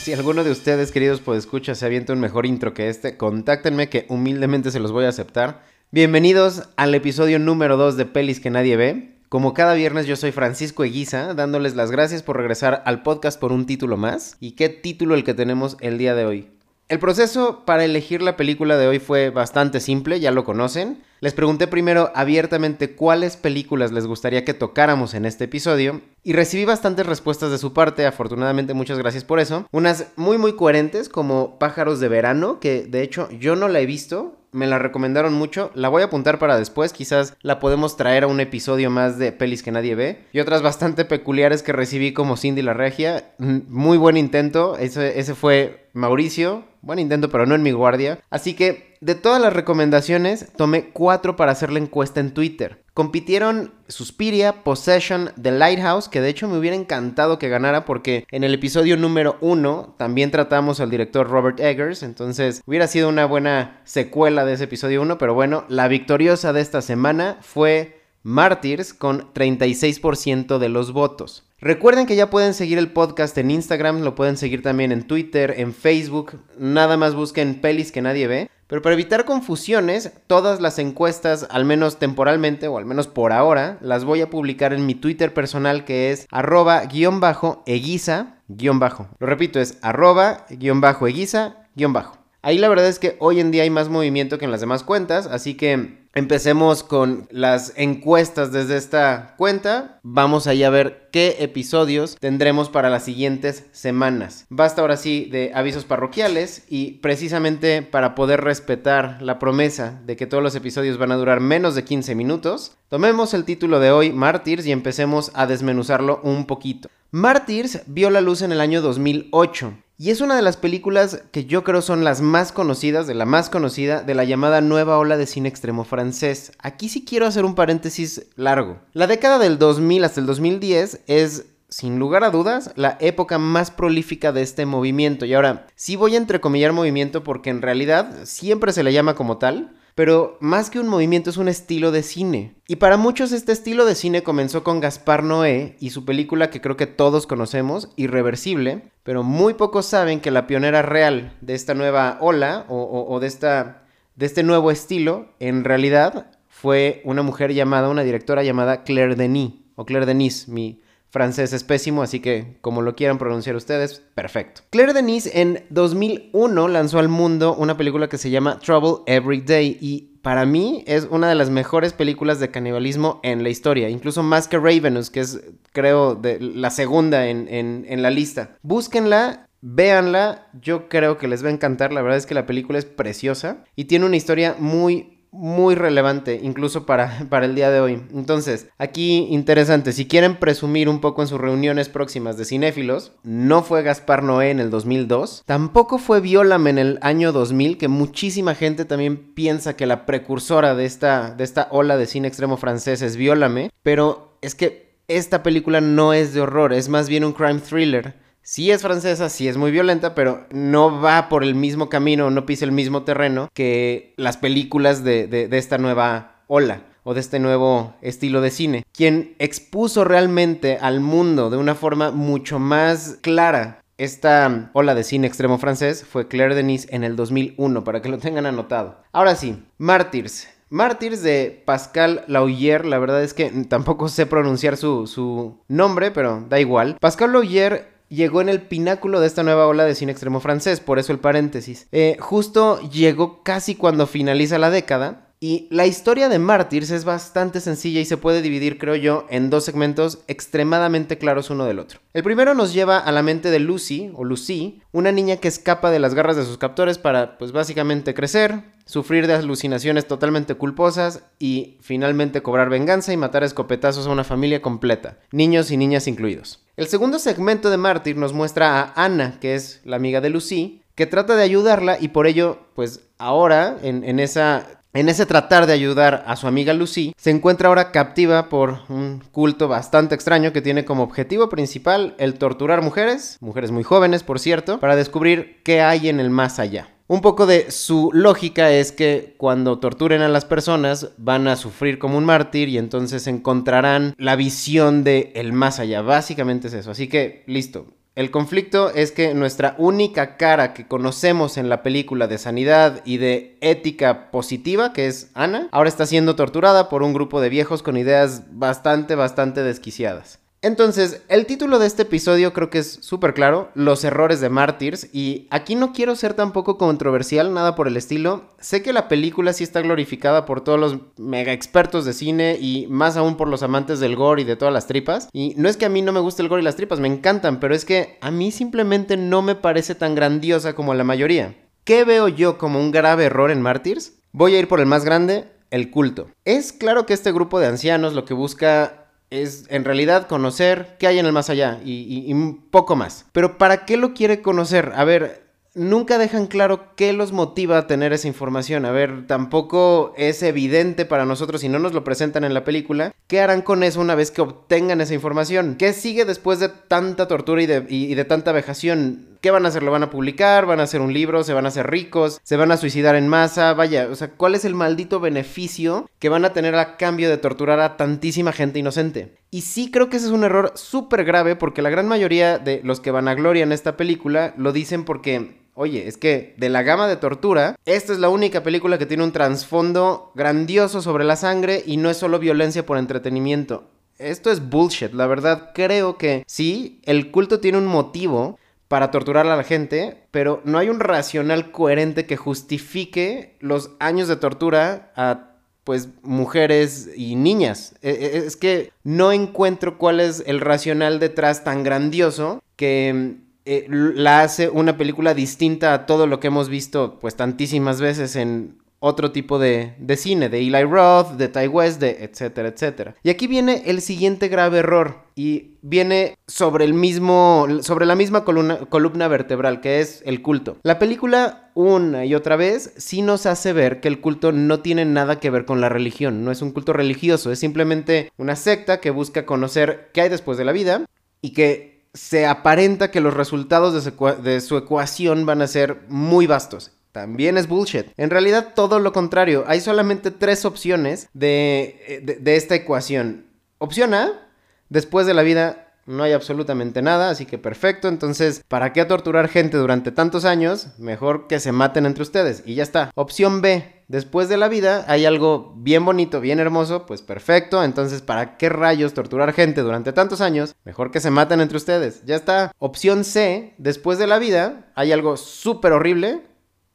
Si alguno de ustedes, queridos podescuchas, se avienta un mejor intro que este, contáctenme que humildemente se los voy a aceptar. Bienvenidos al episodio número 2 de Pelis que nadie ve. Como cada viernes yo soy Francisco Eguiza, dándoles las gracias por regresar al podcast por un título más. ¿Y qué título el que tenemos el día de hoy? El proceso para elegir la película de hoy fue bastante simple, ya lo conocen. Les pregunté primero abiertamente cuáles películas les gustaría que tocáramos en este episodio y recibí bastantes respuestas de su parte, afortunadamente muchas gracias por eso. Unas muy muy coherentes como Pájaros de Verano, que de hecho yo no la he visto, me la recomendaron mucho, la voy a apuntar para después, quizás la podemos traer a un episodio más de pelis que nadie ve. Y otras bastante peculiares que recibí como Cindy la Regia, mm, muy buen intento, ese, ese fue Mauricio, buen intento pero no en mi guardia. Así que de todas las recomendaciones, tomé cuatro para hacer la encuesta en Twitter. Compitieron Suspiria, Possession, The Lighthouse, que de hecho me hubiera encantado que ganara porque en el episodio número uno también tratamos al director Robert Eggers, entonces hubiera sido una buena secuela de ese episodio 1, pero bueno, la victoriosa de esta semana fue Martyrs con 36% de los votos. Recuerden que ya pueden seguir el podcast en Instagram, lo pueden seguir también en Twitter, en Facebook, nada más busquen pelis que nadie ve. Pero para evitar confusiones, todas las encuestas, al menos temporalmente o al menos por ahora, las voy a publicar en mi Twitter personal que es arroba guion bajo eguiza guion bajo. Lo repito, es arroba guion bajo eguiza guion bajo. Ahí la verdad es que hoy en día hay más movimiento que en las demás cuentas, así que empecemos con las encuestas desde esta cuenta. Vamos ahí a ver qué episodios tendremos para las siguientes semanas. Basta ahora sí de avisos parroquiales y precisamente para poder respetar la promesa de que todos los episodios van a durar menos de 15 minutos, tomemos el título de hoy, Mártires, y empecemos a desmenuzarlo un poquito. Mártires vio la luz en el año 2008 y es una de las películas que yo creo son las más conocidas, de la más conocida, de la llamada nueva ola de cine extremo francés. Aquí sí quiero hacer un paréntesis largo. La década del 2000 hasta el 2010 es sin lugar a dudas, la época más prolífica de este movimiento. Y ahora, sí voy a entrecomillar movimiento porque en realidad siempre se le llama como tal, pero más que un movimiento es un estilo de cine. Y para muchos este estilo de cine comenzó con Gaspar Noé y su película que creo que todos conocemos, Irreversible, pero muy pocos saben que la pionera real de esta nueva ola o, de, esta, de este nuevo estilo, en realidad fue una mujer llamada, una directora llamada Claire Denis, o Claire Denis, mi francés es pésimo, así que como lo quieran pronunciar ustedes, perfecto. Claire Denis en 2001 lanzó al mundo una película que se llama Trouble Every Day y para mí es una de las mejores películas de canibalismo en la historia, incluso más que Ravenous, que es creo la segunda en, en la lista. Búsquenla, véanla, yo creo que les va a encantar, la verdad es que la película es preciosa y tiene una historia muy muy relevante, incluso para, para, el día de hoy. Entonces, aquí interesante, si quieren presumir un poco en sus reuniones próximas de cinéfilos, no fue Gaspar Noé en el 2002, tampoco fue Viólame en el año 2000, que muchísima gente también piensa que la precursora de esta, de esta ola de cine extremo francés es Viólame, pero es que esta película no es de horror, es más bien un crime thriller sí es francesa, sí es muy violenta, pero no va por el mismo camino, no pisa el mismo terreno que las películas de, esta nueva ola o de este nuevo estilo de cine. Quien expuso realmente al mundo de una forma mucho más clara esta ola de cine extremo francés fue Claire Denis en el 2001, para que lo tengan anotado. Ahora sí, Mártires. Mártires de Pascal Laugier, la verdad es que tampoco sé pronunciar su, su nombre, pero da igual. Pascal Laugier llegó en el pináculo de esta nueva ola de cine extremo francés, por eso el paréntesis. Eh, justo llegó casi cuando finaliza la década. Y la historia de Mártires es bastante sencilla y se puede dividir, creo yo, en dos segmentos extremadamente claros uno del otro. El primero nos lleva a la mente de Lucy, o Lucy, una niña que escapa de las garras de sus captores para, pues básicamente crecer, sufrir de alucinaciones totalmente culposas y finalmente cobrar venganza y matar a escopetazos a una familia completa, niños y niñas incluidos. El segundo segmento de Mártir nos muestra a Ana, que es la amiga de Lucy, que trata de ayudarla y por ello, pues ahora, en, esa en ese tratar de ayudar a su amiga Lucy, se encuentra ahora captiva por un culto bastante extraño que tiene como objetivo principal el torturar mujeres, mujeres muy jóvenes por cierto, para descubrir qué hay en el más allá. Un poco de su lógica es que cuando torturen a las personas van a sufrir como un mártir y entonces encontrarán la visión de el más allá. Básicamente es eso. Así que listo. El conflicto es que nuestra única cara que conocemos en la película de sanidad y de ética positiva, que es Ana, ahora está siendo torturada por un grupo de viejos con ideas bastante, bastante desquiciadas. Entonces, el título de este episodio creo que es súper claro, Los errores de Mártires, y aquí no quiero ser tampoco controversial, nada por el estilo. Sé que la película sí está glorificada por todos los mega expertos de cine y más aún por los amantes del gore y de todas las tripas. Y no es que a mí no me guste el gore y las tripas, me encantan, pero es que a mí simplemente no me parece tan grandiosa como la mayoría. ¿Qué veo yo como un grave error en Mártires? Voy a ir por el más grande, el culto. Es claro que este grupo de ancianos lo que busca es en realidad conocer qué hay en el más allá y, un poco más. Pero ¿para qué lo quiere conocer? A ver, nunca dejan claro qué los motiva a tener esa información. A ver, tampoco es evidente para nosotros si no nos lo presentan en la película. ¿Qué harán con eso una vez que obtengan esa información? ¿Qué sigue después de tanta tortura y de, y de tanta vejación? ¿Qué van a hacer? ¿Lo van a publicar? ¿Van a hacer un libro? ¿Se van a hacer ricos? ¿Se van a suicidar en masa? Vaya, o sea, ¿cuál es el maldito beneficio que van a tener a cambio de torturar a tantísima gente inocente? Y sí creo que ese es un error súper grave porque la gran mayoría de los que van a gloria en esta película lo dicen porque Oye, es que de la gama de tortura, esta es la única película que tiene un trasfondo grandioso sobre la sangre y no es solo violencia por entretenimiento. Esto es bullshit, la verdad creo que sí, el culto tiene un motivo, para torturar a la gente, pero no hay un racional coherente que justifique los años de tortura a pues mujeres y niñas. E, e, es que no encuentro cuál es el racional detrás tan grandioso que eh, la hace una película distinta a todo lo que hemos visto pues tantísimas veces en otro tipo de, cine, de Eli Roth, de Ty West, de etcétera, etcétera. Y aquí viene el siguiente grave error y viene sobre el mismo, sobre la misma columna, columna vertebral que es el culto. La película una y otra vez sí nos hace ver que el culto no tiene nada que ver con la religión, no es un culto religioso, es simplemente una secta que busca conocer qué hay después de la vida y que se aparenta que los resultados de su ecuación van a ser muy vastos también es bullshit. En realidad todo lo contrario. Hay solamente tres opciones de, de, esta ecuación. Opción A, después de la vida no hay absolutamente nada, así que perfecto. Entonces, ¿para qué torturar gente durante tantos años? Mejor que se maten entre ustedes y ya está. Opción B, después de la vida hay algo bien bonito, bien hermoso, pues perfecto. Entonces, ¿para qué rayos torturar gente durante tantos años? Mejor que se maten entre ustedes, ya está. Opción C, después de la vida hay algo súper horrible,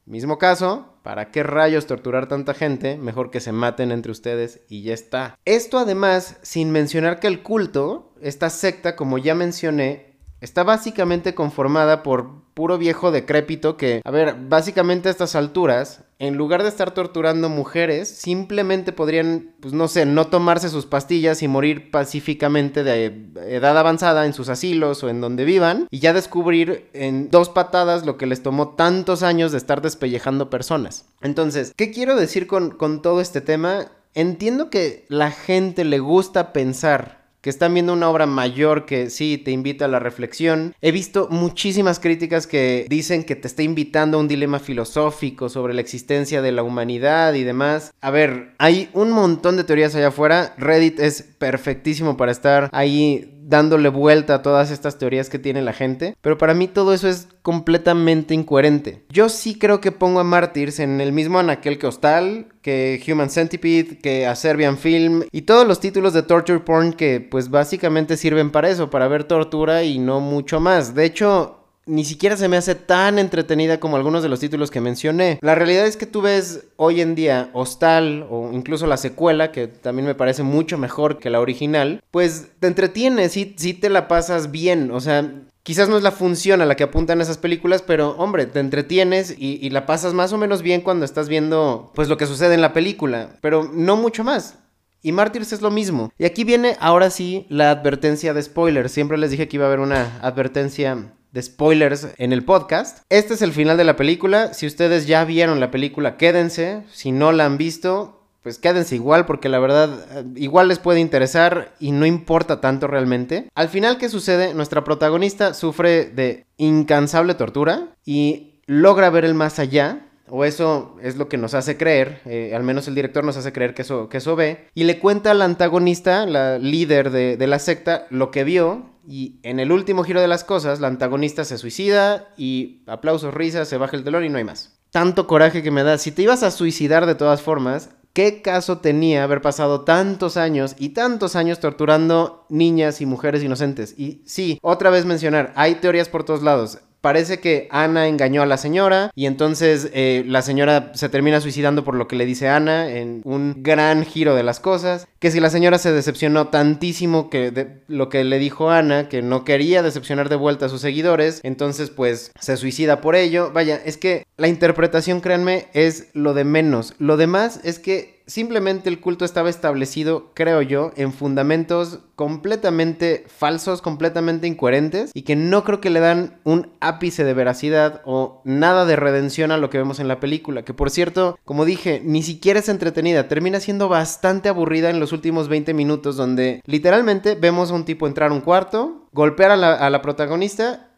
Mismo caso, ¿para qué rayos torturar tanta gente? Mejor que se maten entre ustedes y ya está. Esto además, sin mencionar que el culto, esta secta, como ya mencioné, está básicamente conformada por puro viejo decrépito que, a ver, básicamente a estas alturas, en lugar de estar torturando mujeres, simplemente podrían, pues no sé, no tomarse sus pastillas y morir pacíficamente de edad avanzada en sus asilos o en donde vivan y ya descubrir en dos patadas lo que les tomó tantos años de estar despellejando personas. Entonces, ¿qué quiero decir con, con todo este tema? Entiendo que la gente le gusta pensar que están viendo una obra mayor que sí te invita a la reflexión. He visto muchísimas críticas que dicen que te está invitando a un dilema filosófico sobre la existencia de la humanidad y demás. A ver, hay un montón de teorías allá afuera. Reddit es perfectísimo para estar ahí dándole vuelta a todas estas teorías que tiene la gente, pero para mí todo eso es completamente incoherente. Yo sí creo que pongo a Martyrs en el mismo anaquel que Hostal, que Human Centipede, que a Film y todos los títulos de torture porn que pues básicamente sirven para eso, para ver tortura y no mucho más. De hecho, ni siquiera se me hace tan entretenida como algunos de los títulos que mencioné. La realidad es que tú ves hoy en día Hostal o incluso la secuela, que también me parece mucho mejor que la original, pues te entretienes y sí te la pasas bien. O sea, Quizás no es la función a la que apuntan esas películas, pero hombre, te entretienes y, y, la pasas más o menos bien cuando estás viendo pues lo que sucede en la película, pero no mucho más. Y Martyrs es lo mismo. Y aquí viene ahora sí la advertencia de spoilers. Siempre les dije que iba a haber una advertencia de spoilers en el podcast. Este es el final de la película. Si ustedes ya vieron la película, quédense. Si no la han visto, pues quédense igual porque la verdad eh, igual les puede interesar y no importa tanto realmente. Al final, ¿qué sucede? Nuestra protagonista sufre de incansable tortura y logra ver el más allá o eso es lo que nos hace creer, eh, al menos el director nos hace creer que eso, que eso ve, y le cuenta al antagonista, la líder de, de la secta, lo que vio, y en el último giro de las cosas, la antagonista se suicida y aplausos, risas, se baja el telón y no hay más. Tanto coraje que me da. Si te ibas a suicidar de todas formas, ¿qué caso tenía haber pasado tantos años y tantos años torturando niñas y mujeres inocentes? Y sí, otra vez mencionar, hay teorías por todos lados parece que Ana engañó a la señora y entonces eh, la señora se termina suicidando por lo que le dice Ana en un gran giro de las cosas. Que si la señora se decepcionó tantísimo que de lo que le dijo Ana, que no quería decepcionar de vuelta a sus seguidores, entonces pues se suicida por ello. Vaya, es que la interpretación, créanme, es lo de menos. Lo demás es que simplemente el culto estaba establecido, creo yo, en fundamentos completamente falsos, completamente incoherentes y que no creo que le dan un ápice de veracidad o nada de redención a lo que vemos en la película, que por cierto, como dije, ni siquiera es entretenida, termina siendo bastante aburrida en los últimos 20 minutos donde literalmente vemos a un tipo entrar a un cuarto, golpear a la, a la protagonista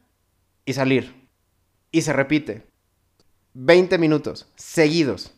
y salir. Y se repite. 20 minutos seguidos.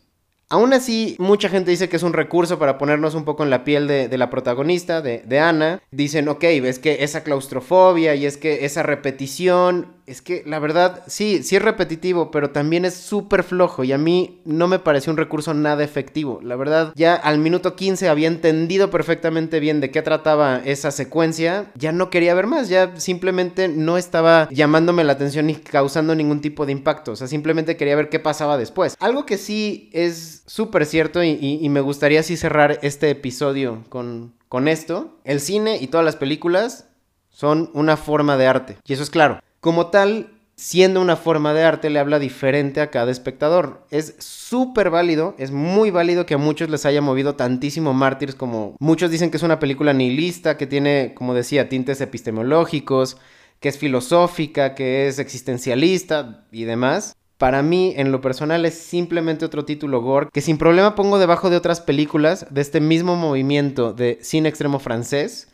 Aún así, mucha gente dice que es un recurso para ponernos un poco en la piel de, la protagonista, de, Ana. Dicen, ok, ves que esa claustrofobia y es que esa repetición es que la verdad, sí, sí es repetitivo, pero también es súper flojo y a mí no me pareció un recurso nada efectivo. La verdad, ya al minuto 15 había entendido perfectamente bien de qué trataba esa secuencia, ya no quería ver más, ya simplemente no estaba llamándome la atención ni causando ningún tipo de impacto, o sea, simplemente quería ver qué pasaba después. Algo que sí es súper cierto y, me gustaría así cerrar este episodio con, con esto, el cine y todas las películas son una forma de arte, y eso es claro. Como tal, siendo una forma de arte, le habla diferente a cada espectador. Es súper válido, es muy válido que a muchos les haya movido tantísimo Mártires como muchos dicen que es una película nihilista, que tiene, como decía, tintes epistemológicos, que es filosófica, que es existencialista y demás. Para mí, en lo personal, es simplemente otro título gore que sin problema pongo debajo de otras películas de este mismo movimiento de cine extremo francés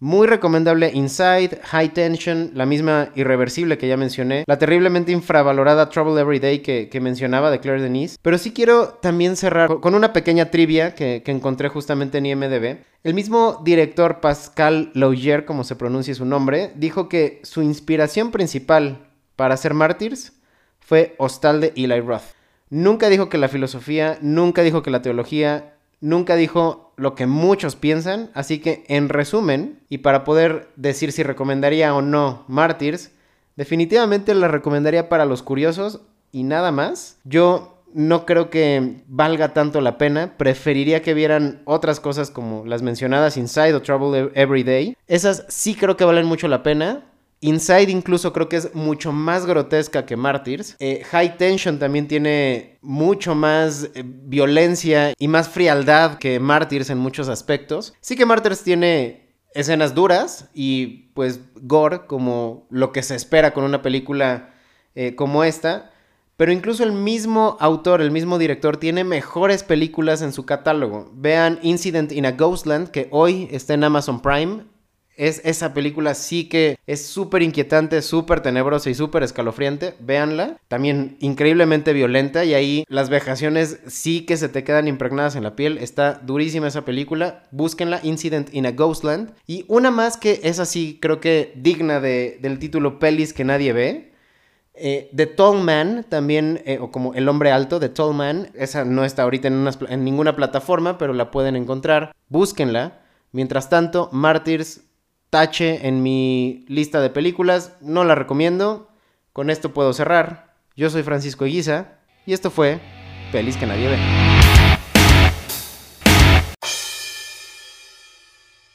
muy recomendable Inside, High Tension, la misma irreversible que ya mencioné, la terriblemente infravalorada Trouble Every Day que, mencionaba de Claire Denise. Pero sí quiero también cerrar con una pequeña trivia que, encontré justamente en IMDB. El mismo director Pascal Laugier, como se pronuncia su nombre, dijo que su inspiración principal para hacer Martyrs fue Hostal de Eli Roth. Nunca dijo que la filosofía, nunca dijo que la teología, nunca dijo lo que muchos piensan, así que en resumen, y para poder decir si recomendaría o no Martyrs, definitivamente la recomendaría para los curiosos y nada más. Yo no creo que valga tanto la pena, preferiría que vieran otras cosas como las mencionadas Inside o Trouble Every Day. Esas sí creo que valen mucho la pena, Inside incluso creo que es mucho más grotesca que Martyrs. Eh, High Tension también tiene mucho más eh, violencia y más frialdad que Martyrs en muchos aspectos. Sí que Martyrs tiene escenas duras y pues gore como lo que se espera con una película eh, como esta. Pero incluso el mismo autor, el mismo director, tiene mejores películas en su catálogo. Vean Incident in a Ghostland, que hoy está en Amazon Prime es esa película sí que es súper inquietante, súper tenebrosa y súper escalofriante. Véanla. También increíblemente violenta y ahí las vejaciones sí que se te quedan impregnadas en la piel. Está durísima esa película. Búsquenla, Incident in a Ghostland. Y una más que es así, creo que digna de, del título Pelis que nadie ve. Eh, The Tall Man, también, eh, o como El Hombre Alto, The Tall Man, esa no está ahorita en, en ninguna plataforma, pero la pueden encontrar. Búsquenla. Mientras tanto, Martyrs tache en mi lista de películas, no la recomiendo. Con esto puedo cerrar. Yo soy Francisco Eguiza y esto fue Pelis que nadie ve.